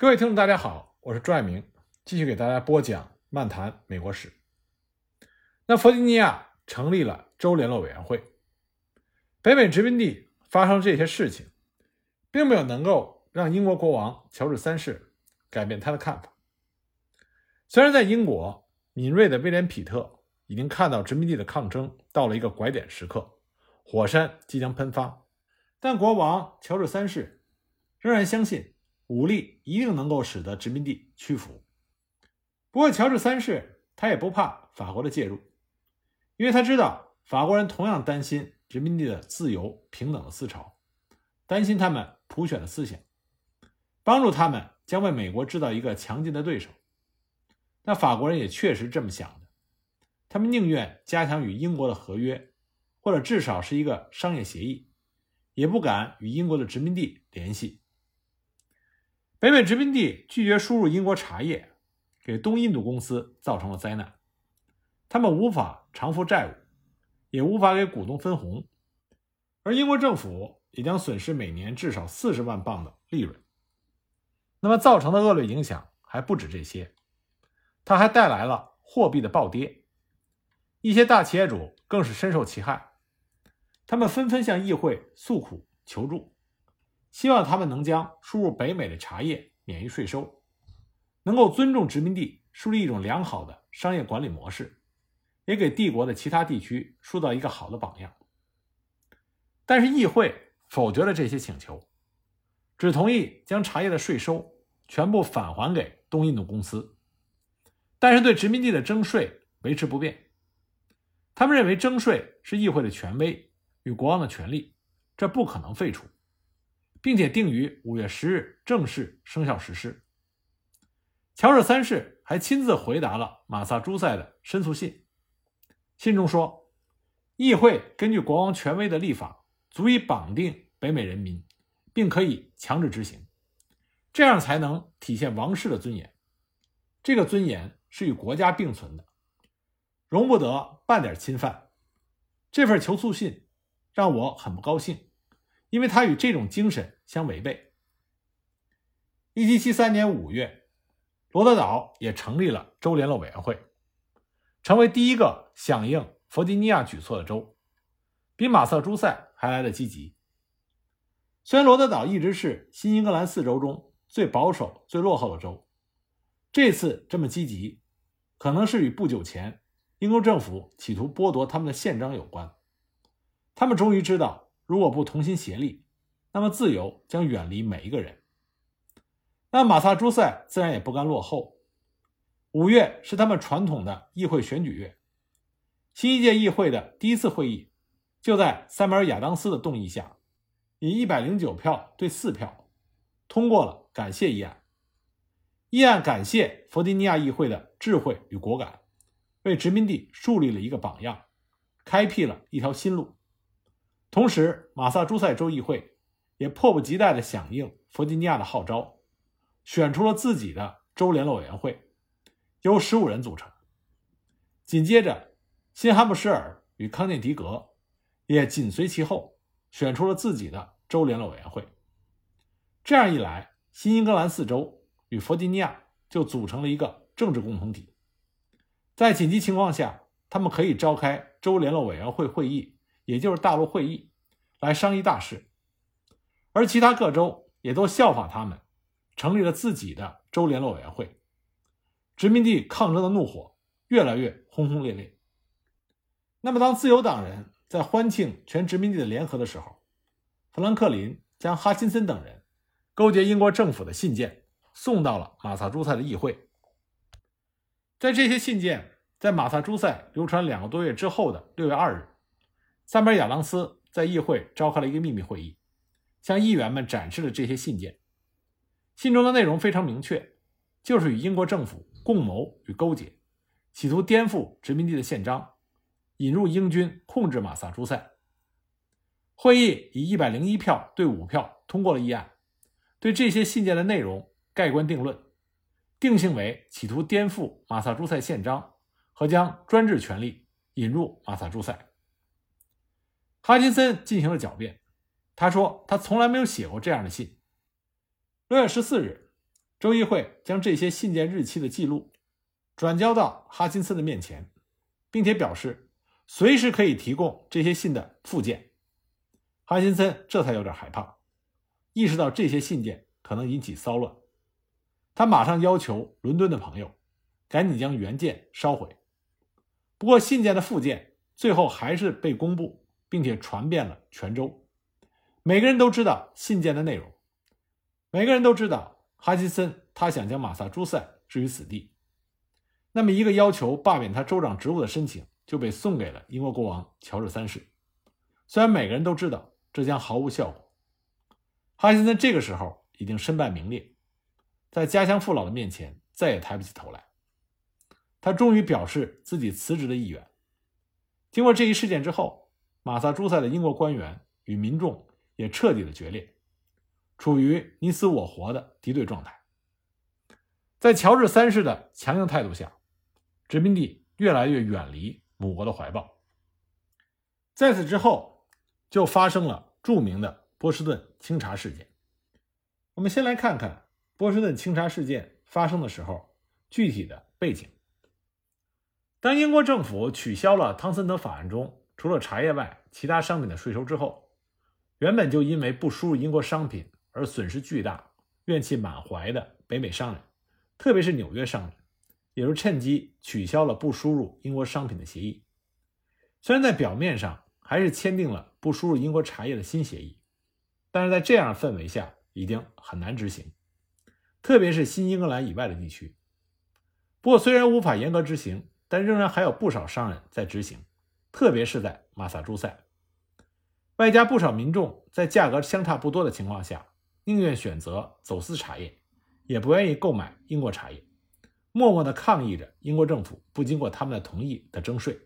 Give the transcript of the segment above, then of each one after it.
各位听众，大家好，我是朱爱明，继续给大家播讲《漫谈美国史》。那弗吉尼亚成立了州联络委员会，北美殖民地发生这些事情，并没有能够让英国国王乔治三世改变他的看法。虽然在英国，敏锐的威廉·皮特已经看到殖民地的抗争到了一个拐点时刻，火山即将喷发，但国王乔治三世仍然相信。武力一定能够使得殖民地屈服。不过，乔治三世他也不怕法国的介入，因为他知道法国人同样担心殖民地的自由平等的思潮，担心他们普选的思想，帮助他们将为美国制造一个强劲的对手。那法国人也确实这么想的，他们宁愿加强与英国的合约，或者至少是一个商业协议，也不敢与英国的殖民地联系。北美殖民地拒绝输入英国茶叶，给东印度公司造成了灾难。他们无法偿付债务，也无法给股东分红，而英国政府也将损失每年至少四十万镑的利润。那么造成的恶劣影响还不止这些，它还带来了货币的暴跌，一些大企业主更是深受其害，他们纷纷向议会诉苦求助。希望他们能将输入北美的茶叶免于税收，能够尊重殖民地，树立一种良好的商业管理模式，也给帝国的其他地区塑造一个好的榜样。但是议会否决了这些请求，只同意将茶叶的税收全部返还给东印度公司，但是对殖民地的征税维持不变。他们认为征税是议会的权威与国王的权利，这不可能废除。并且定于五月十日正式生效实施。乔治三世还亲自回答了马萨诸塞的申诉信，信中说：“议会根据国王权威的立法，足以绑定北美人民，并可以强制执行，这样才能体现王室的尊严。这个尊严是与国家并存的，容不得半点侵犯。这份求诉信让我很不高兴。”因为他与这种精神相违背。一七七三年五月，罗德岛也成立了州联络委员会，成为第一个响应弗吉尼亚举措的州，比马萨诸塞还来得积极。虽然罗德岛一直是新英格兰四州中最保守、最落后的州，这次这么积极，可能是与不久前英国政府企图剥夺他们的宪章有关。他们终于知道。如果不同心协力，那么自由将远离每一个人。那马萨诸塞自然也不甘落后。五月是他们传统的议会选举月，新一届议会的第一次会议就在塞缪尔·亚当斯的动议下，以一百零九票对四票通过了感谢议案。议案感谢弗吉尼亚议会的智慧与果敢，为殖民地树立了一个榜样，开辟了一条新路。同时，马萨诸塞州议会也迫不及待地响应弗吉尼亚的号召，选出了自己的州联络委员会，由十五人组成。紧接着，新罕布什尔与康涅狄格也紧随其后，选出了自己的州联络委员会。这样一来，新英格兰四州与弗吉尼亚就组成了一个政治共同体。在紧急情况下，他们可以召开州联络委员会会议。也就是大陆会议来商议大事，而其他各州也都效仿他们，成立了自己的州联络委员会。殖民地抗争的怒火越来越轰轰烈烈。那么，当自由党人在欢庆全殖民地的联合的时候，富兰克林将哈钦森等人勾结英国政府的信件送到了马萨诸塞的议会。在这些信件在马萨诸塞流传两个多月之后的六月二日。塞缪尔·亚当斯在议会召开了一个秘密会议，向议员们展示了这些信件。信中的内容非常明确，就是与英国政府共谋与勾结，企图颠覆殖民地的宪章，引入英军控制马萨诸塞。会议以一百零一票对五票通过了议案，对这些信件的内容盖棺定论，定性为企图颠覆马萨诸塞宪章和将专制权力引入马萨诸塞。哈金森进行了狡辩，他说他从来没有写过这样的信。六月十四日，州议会将这些信件日期的记录转交到哈金森的面前，并且表示随时可以提供这些信的附件。哈金森这才有点害怕，意识到这些信件可能引起骚乱，他马上要求伦敦的朋友赶紧将原件烧毁。不过，信件的附件最后还是被公布，并且传遍了全州。每个人都知道信件的内容，每个人都知道哈金森他想将马萨诸塞置于死地。那么，一个要求罢免他州长职务的申请就被送给了英国国王乔治三世。虽然每个人都知道这将毫无效果，哈金森这个时候已经身败名裂，在家乡父老的面前再也抬不起头来。他终于表示自己辞职的意愿。经过这一事件之后，马萨诸塞的英国官员与民众也彻底的决裂，处于你死我活的敌对状态。在乔治三世的强硬态度下，殖民地越来越远离母国的怀抱。在此之后，就发生了著名的波士顿清查事件。我们先来看看波士顿清查事件发生的时候具体的背景。当英国政府取消了汤森德法案中除了茶叶外其他商品的税收之后，原本就因为不输入英国商品而损失巨大、怨气满怀的北美商人，特别是纽约商人，也就趁机取消了不输入英国商品的协议。虽然在表面上还是签订了不输入英国茶叶的新协议，但是在这样的氛围下已经很难执行，特别是新英格兰以外的地区。不过，虽然无法严格执行，但仍然还有不少商人在执行，特别是在马萨诸塞，外加不少民众在价格相差不多的情况下，宁愿选择走私茶叶，也不愿意购买英国茶叶，默默地抗议着英国政府不经过他们的同意的征税。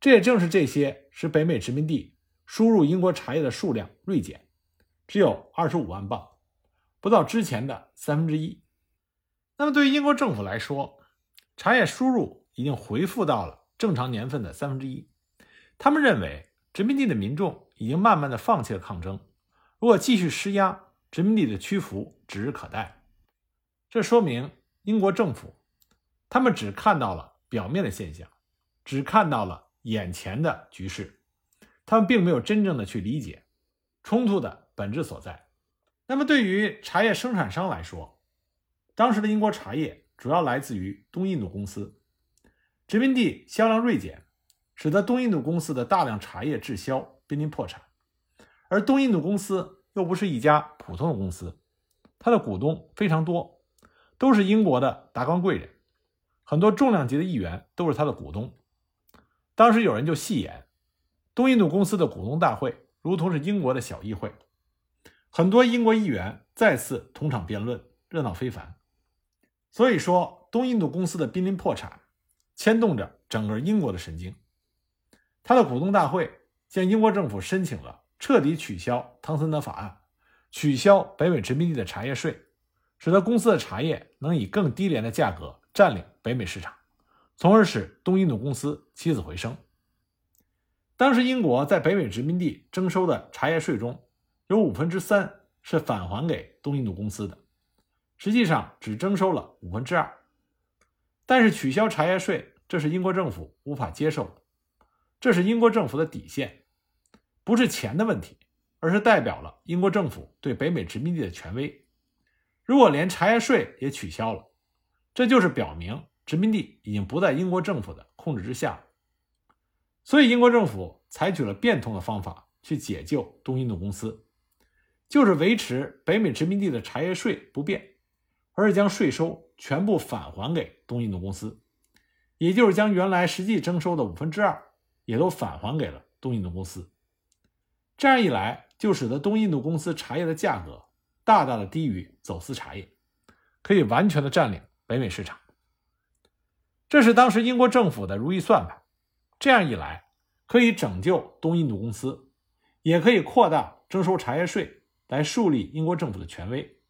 这也正是这些使北美殖民地输入英国茶叶的数量锐减，只有二十五万磅，不到之前的三分之一。那么对于英国政府来说，茶叶输入。已经恢复到了正常年份的三分之一。他们认为殖民地的民众已经慢慢的放弃了抗争，如果继续施压，殖民地的屈服指日可待。这说明英国政府他们只看到了表面的现象，只看到了眼前的局势，他们并没有真正的去理解冲突的本质所在。那么对于茶叶生产商来说，当时的英国茶叶主要来自于东印度公司。殖民地销量锐减，使得东印度公司的大量茶叶滞销，濒临破产。而东印度公司又不是一家普通的公司，它的股东非常多，都是英国的达官贵人，很多重量级的议员都是他的股东。当时有人就戏言，东印度公司的股东大会如同是英国的小议会，很多英国议员再次同场辩论，热闹非凡。所以说，东印度公司的濒临破产。牵动着整个英国的神经。他的股东大会向英国政府申请了彻底取消汤森德法案，取消北美殖民地的茶叶税，使得公司的茶叶能以更低廉的价格占领北美市场，从而使东印度公司起死回生。当时英国在北美殖民地征收的茶叶税中，有五分之三是返还给东印度公司的，实际上只征收了五分之二。但是取消茶叶税，这是英国政府无法接受的，这是英国政府的底线，不是钱的问题，而是代表了英国政府对北美殖民地的权威。如果连茶叶税也取消了，这就是表明殖民地已经不在英国政府的控制之下。所以，英国政府采取了变通的方法去解救东印度公司，就是维持北美殖民地的茶叶税不变，而是将税收。全部返还给东印度公司，也就是将原来实际征收的五分之二也都返还给了东印度公司。这样一来，就使得东印度公司茶叶的价格大大的低于走私茶叶，可以完全的占领北美市场。这是当时英国政府的如意算盘。这样一来，可以拯救东印度公司，也可以扩大征收茶叶税来树立英国政府的权威。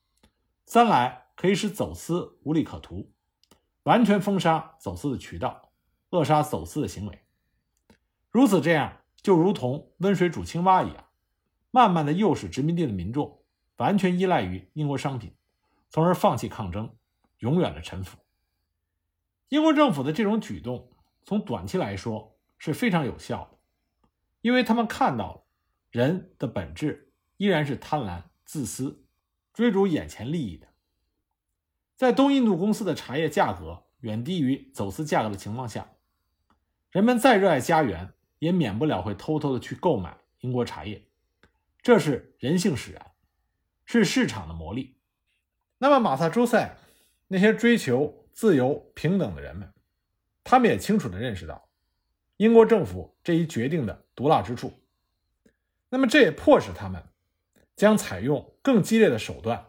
三来。可以使走私无利可图，完全封杀走私的渠道，扼杀走私的行为。如此这样，就如同温水煮青蛙一样，慢慢的诱使殖民地的民众完全依赖于英国商品，从而放弃抗争，永远的臣服。英国政府的这种举动，从短期来说是非常有效的，因为他们看到了人的本质依然是贪婪、自私、追逐眼前利益的。在东印度公司的茶叶价格远低于走私价格的情况下，人们再热爱家园，也免不了会偷偷的去购买英国茶叶，这是人性使然，是市场的魔力。那么，马萨诸塞那些追求自由平等的人们，他们也清楚地认识到英国政府这一决定的毒辣之处。那么，这也迫使他们将采用更激烈的手段，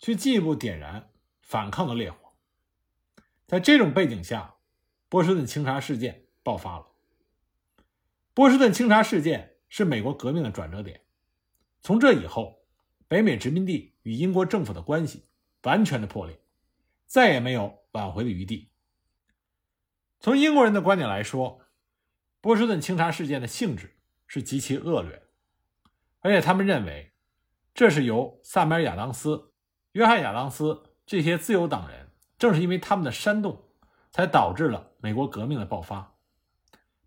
去进一步点燃反抗的烈火。在这种背景下，波士顿清查事件爆发了。波士顿清查事件是美国革命的转折点，从这以后，北美殖民地与英国政府的关系。完全的破裂，再也没有挽回的余地。从英国人的观点来说，波士顿清查事件的性质是极其恶劣，而且他们认为这是由萨米尔·亚当斯、约翰·亚当斯这些自由党人，正是因为他们的煽动，才导致了美国革命的爆发。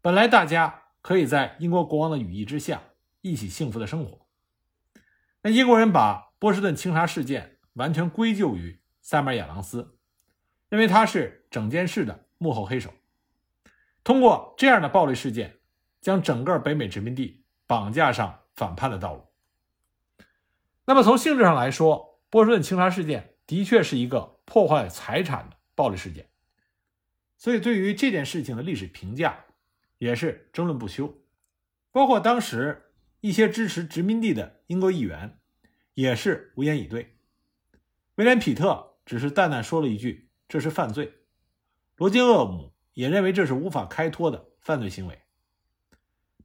本来大家可以在英国国王的羽翼之下一起幸福的生活，那英国人把波士顿清查事件。完全归咎于塞缪尔·亚当斯，认为他是整件事的幕后黑手。通过这样的暴力事件，将整个北美殖民地绑架上反叛的道路。那么从性质上来说，波士顿清查事件的确是一个破坏财产的暴力事件，所以对于这件事情的历史评价也是争论不休。包括当时一些支持殖民地的英国议员也是无言以对。威廉·皮特只是淡淡说了一句：“这是犯罪。”罗杰·厄姆也认为这是无法开脱的犯罪行为。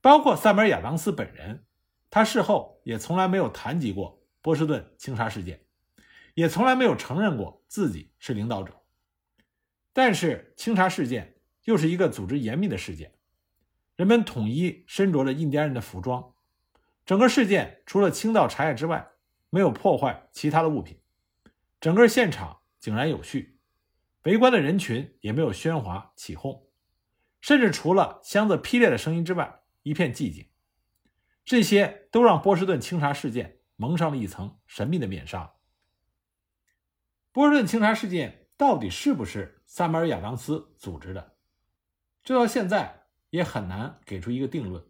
包括塞缪尔·亚当斯本人，他事后也从来没有谈及过波士顿清查事件，也从来没有承认过自己是领导者。但是，清查事件又是一个组织严密的事件，人们统一身着着印第安人的服装，整个事件除了倾倒茶叶之外，没有破坏其他的物品。整个现场井然有序，围观的人群也没有喧哗起哄，甚至除了箱子劈裂的声音之外，一片寂静。这些都让波士顿清查事件蒙上了一层神秘的面纱。波士顿清查事件到底是不是萨马尔·亚当斯组织的？这到现在也很难给出一个定论。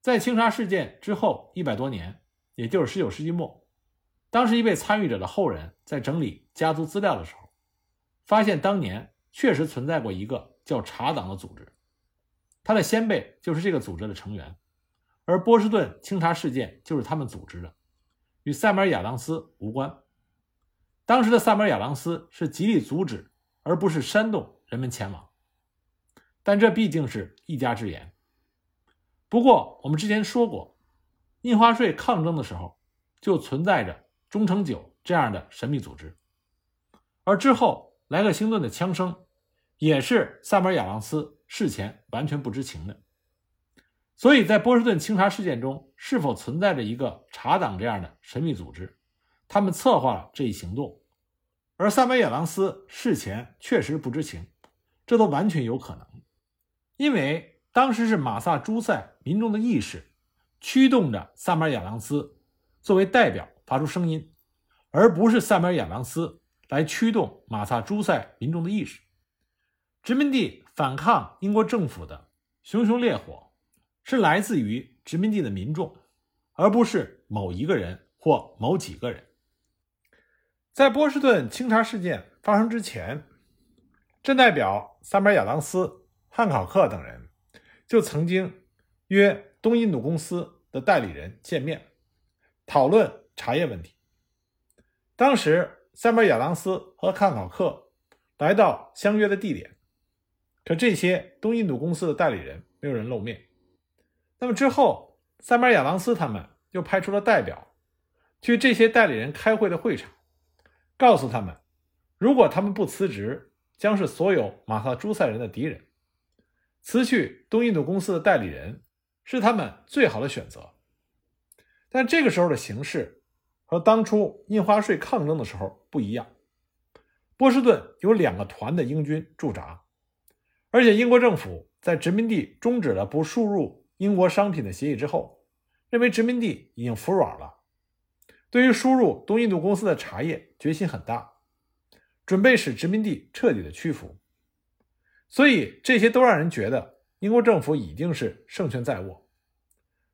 在清查事件之后一百多年，也就是十九世纪末。当时一位参与者的后人在整理家族资料的时候，发现当年确实存在过一个叫茶党的组织，他的先辈就是这个组织的成员，而波士顿清查事件就是他们组织的，与塞缪尔·亚当斯无关。当时的塞缪尔·亚当斯是极力阻止，而不是煽动人们前往，但这毕竟是一家之言。不过我们之前说过，印花税抗争的时候就存在着。忠诚九这样的神秘组织，而之后莱克星顿的枪声，也是萨马尔·亚当斯事前完全不知情的。所以在波士顿清查事件中，是否存在着一个查党这样的神秘组织，他们策划了这一行动，而萨马尔·亚当斯事前确实不知情，这都完全有可能。因为当时是马萨诸塞民众的意识驱动着萨马尔·亚当斯作为代表。发出声音，而不是塞缪尔·亚当斯来驱动马萨诸塞民众的意识。殖民地反抗英国政府的熊熊烈火，是来自于殖民地的民众，而不是某一个人或某几个人。在波士顿清查事件发生之前，镇代表塞缪尔·亚当斯、汉考克等人就曾经约东印度公司的代理人见面，讨论。茶叶问题。当时，塞缪尔·亚当斯和汉考克来到相约的地点，可这些东印度公司的代理人没有人露面。那么之后，塞缪尔·亚当斯他们又派出了代表去这些代理人开会的会场，告诉他们，如果他们不辞职，将是所有马萨诸塞人的敌人。辞去东印度公司的代理人是他们最好的选择。但这个时候的形势。和当初印花税抗争的时候不一样。波士顿有两个团的英军驻扎，而且英国政府在殖民地终止了不输入英国商品的协议之后，认为殖民地已经服软了，对于输入东印度公司的茶叶决心很大，准备使殖民地彻底的屈服。所以这些都让人觉得英国政府已经是胜券在握。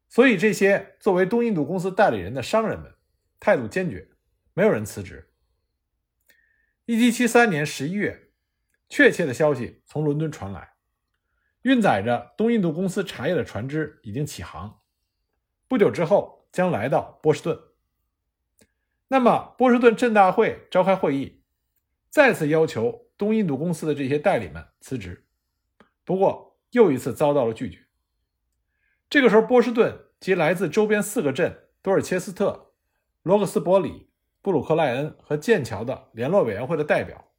所以这些作为东印度公司代理人的商人们态度坚决，没有人辞职。一七七三年十一月，确切的消息从伦敦传来，运载着东印度公司茶叶的船只已经起航，不久之后将来到波士顿。那么，波士顿镇大会召开会议，再次要求东印度公司的这些代理们辞职，不过又一次遭到了拒绝。这个时候，波士顿及来自周边四个镇——多尔切斯特、罗克斯伯里。布鲁克莱恩和剑桥的联络委员会的代表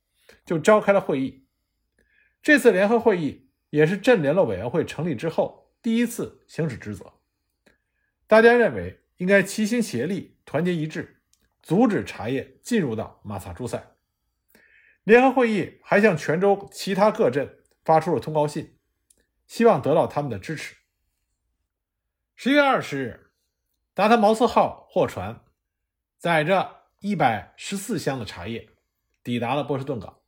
就召开了会议。这次联合会议也是镇联络委员会成立之后第一次行使职责。大家认为应该齐心协力、团结一致，阻止茶叶进入到马萨诸塞。联合会议还向泉州其他各镇发出了通告信，希望得到他们的支持。十月二十日，达特茅斯号货船载着。一百十四箱的茶叶抵达了波士顿港，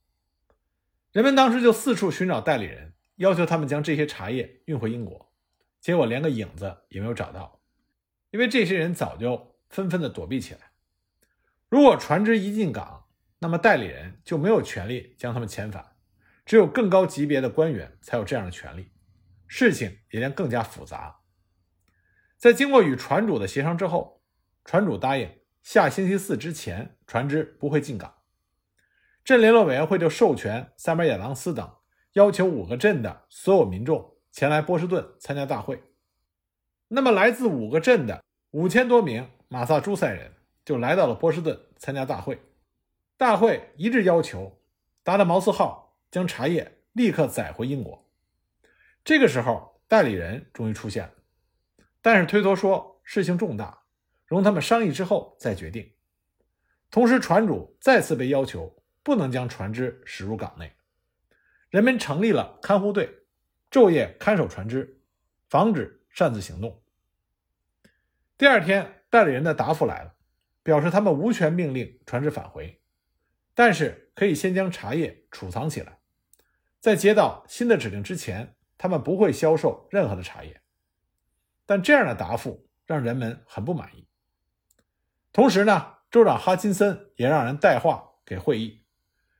人们当时就四处寻找代理人，要求他们将这些茶叶运回英国，结果连个影子也没有找到，因为这些人早就纷纷的躲避起来。如果船只一进港，那么代理人就没有权利将他们遣返，只有更高级别的官员才有这样的权利，事情也将更加复杂。在经过与船主的协商之后，船主答应。下星期四之前，船只不会进港。镇联络委员会就授权塞缪尔·朗斯等，要求五个镇的所有民众前来波士顿参加大会。那么，来自五个镇的五千多名马萨诸塞人就来到了波士顿参加大会。大会一致要求达特茅斯号将茶叶立刻载回英国。这个时候，代理人终于出现了，但是推脱说事情重大。容他们商议之后再决定。同时，船主再次被要求不能将船只驶入港内。人们成立了看护队，昼夜看守船只，防止擅自行动。第二天，代理人的答复来了，表示他们无权命令船只返回，但是可以先将茶叶储藏起来，在接到新的指令之前，他们不会销售任何的茶叶。但这样的答复让人们很不满意。同时呢，州长哈金森也让人带话给会议，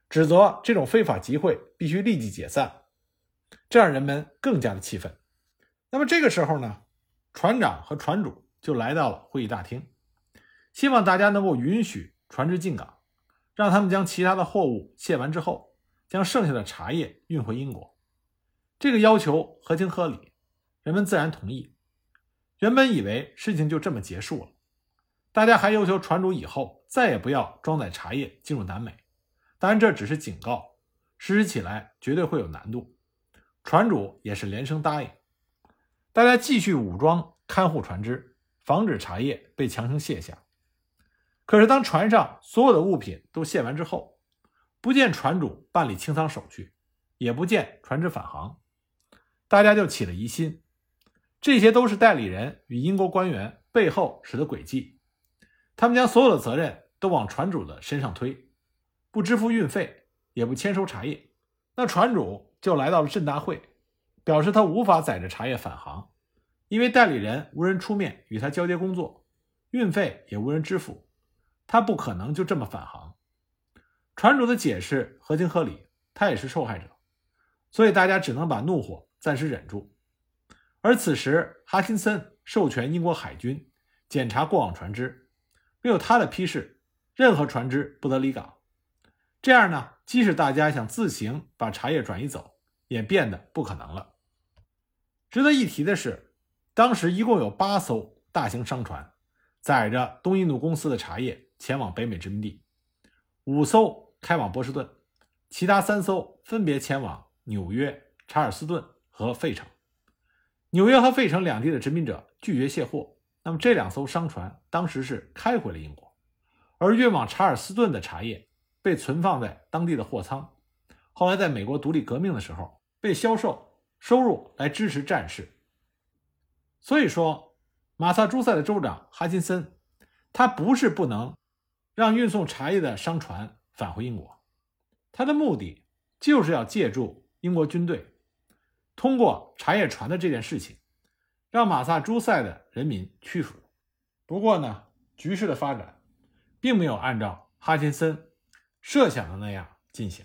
指责这种非法集会必须立即解散，这让人们更加的气愤。那么这个时候呢，船长和船主就来到了会议大厅，希望大家能够允许船只进港，让他们将其他的货物卸完之后，将剩下的茶叶运回英国。这个要求合情合理，人们自然同意。原本以为事情就这么结束了。大家还要求船主以后再也不要装载茶叶进入南美，当然这只是警告，实施起来绝对会有难度。船主也是连声答应。大家继续武装看护船只，防止茶叶被强行卸下。可是当船上所有的物品都卸完之后，不见船主办理清仓手续，也不见船只返航，大家就起了疑心，这些都是代理人与英国官员背后使的诡计。他们将所有的责任都往船主的身上推，不支付运费，也不签收茶叶。那船主就来到了镇大会，表示他无法载着茶叶返航，因为代理人无人出面与他交接工作，运费也无人支付，他不可能就这么返航。船主的解释合情合理，他也是受害者，所以大家只能把怒火暂时忍住。而此时，哈金森授权英国海军检查过往船只。没有他的批示，任何船只不得离港。这样呢，即使大家想自行把茶叶转移走，也变得不可能了。值得一提的是，当时一共有八艘大型商船载着东印度公司的茶叶前往北美殖民地，五艘开往波士顿，其他三艘分别前往纽约、查尔斯顿和费城。纽约和费城两地的殖民者拒绝卸货。那么这两艘商船当时是开回了英国，而运往查尔斯顿的茶叶被存放在当地的货仓，后来在美国独立革命的时候被销售收入来支持战事。所以说，马萨诸塞的州长哈金森，他不是不能让运送茶叶的商船返回英国，他的目的就是要借助英国军队，通过茶叶船的这件事情，让马萨诸塞的人民屈服。不过呢，局势的发展并没有按照哈金森设想的那样进行。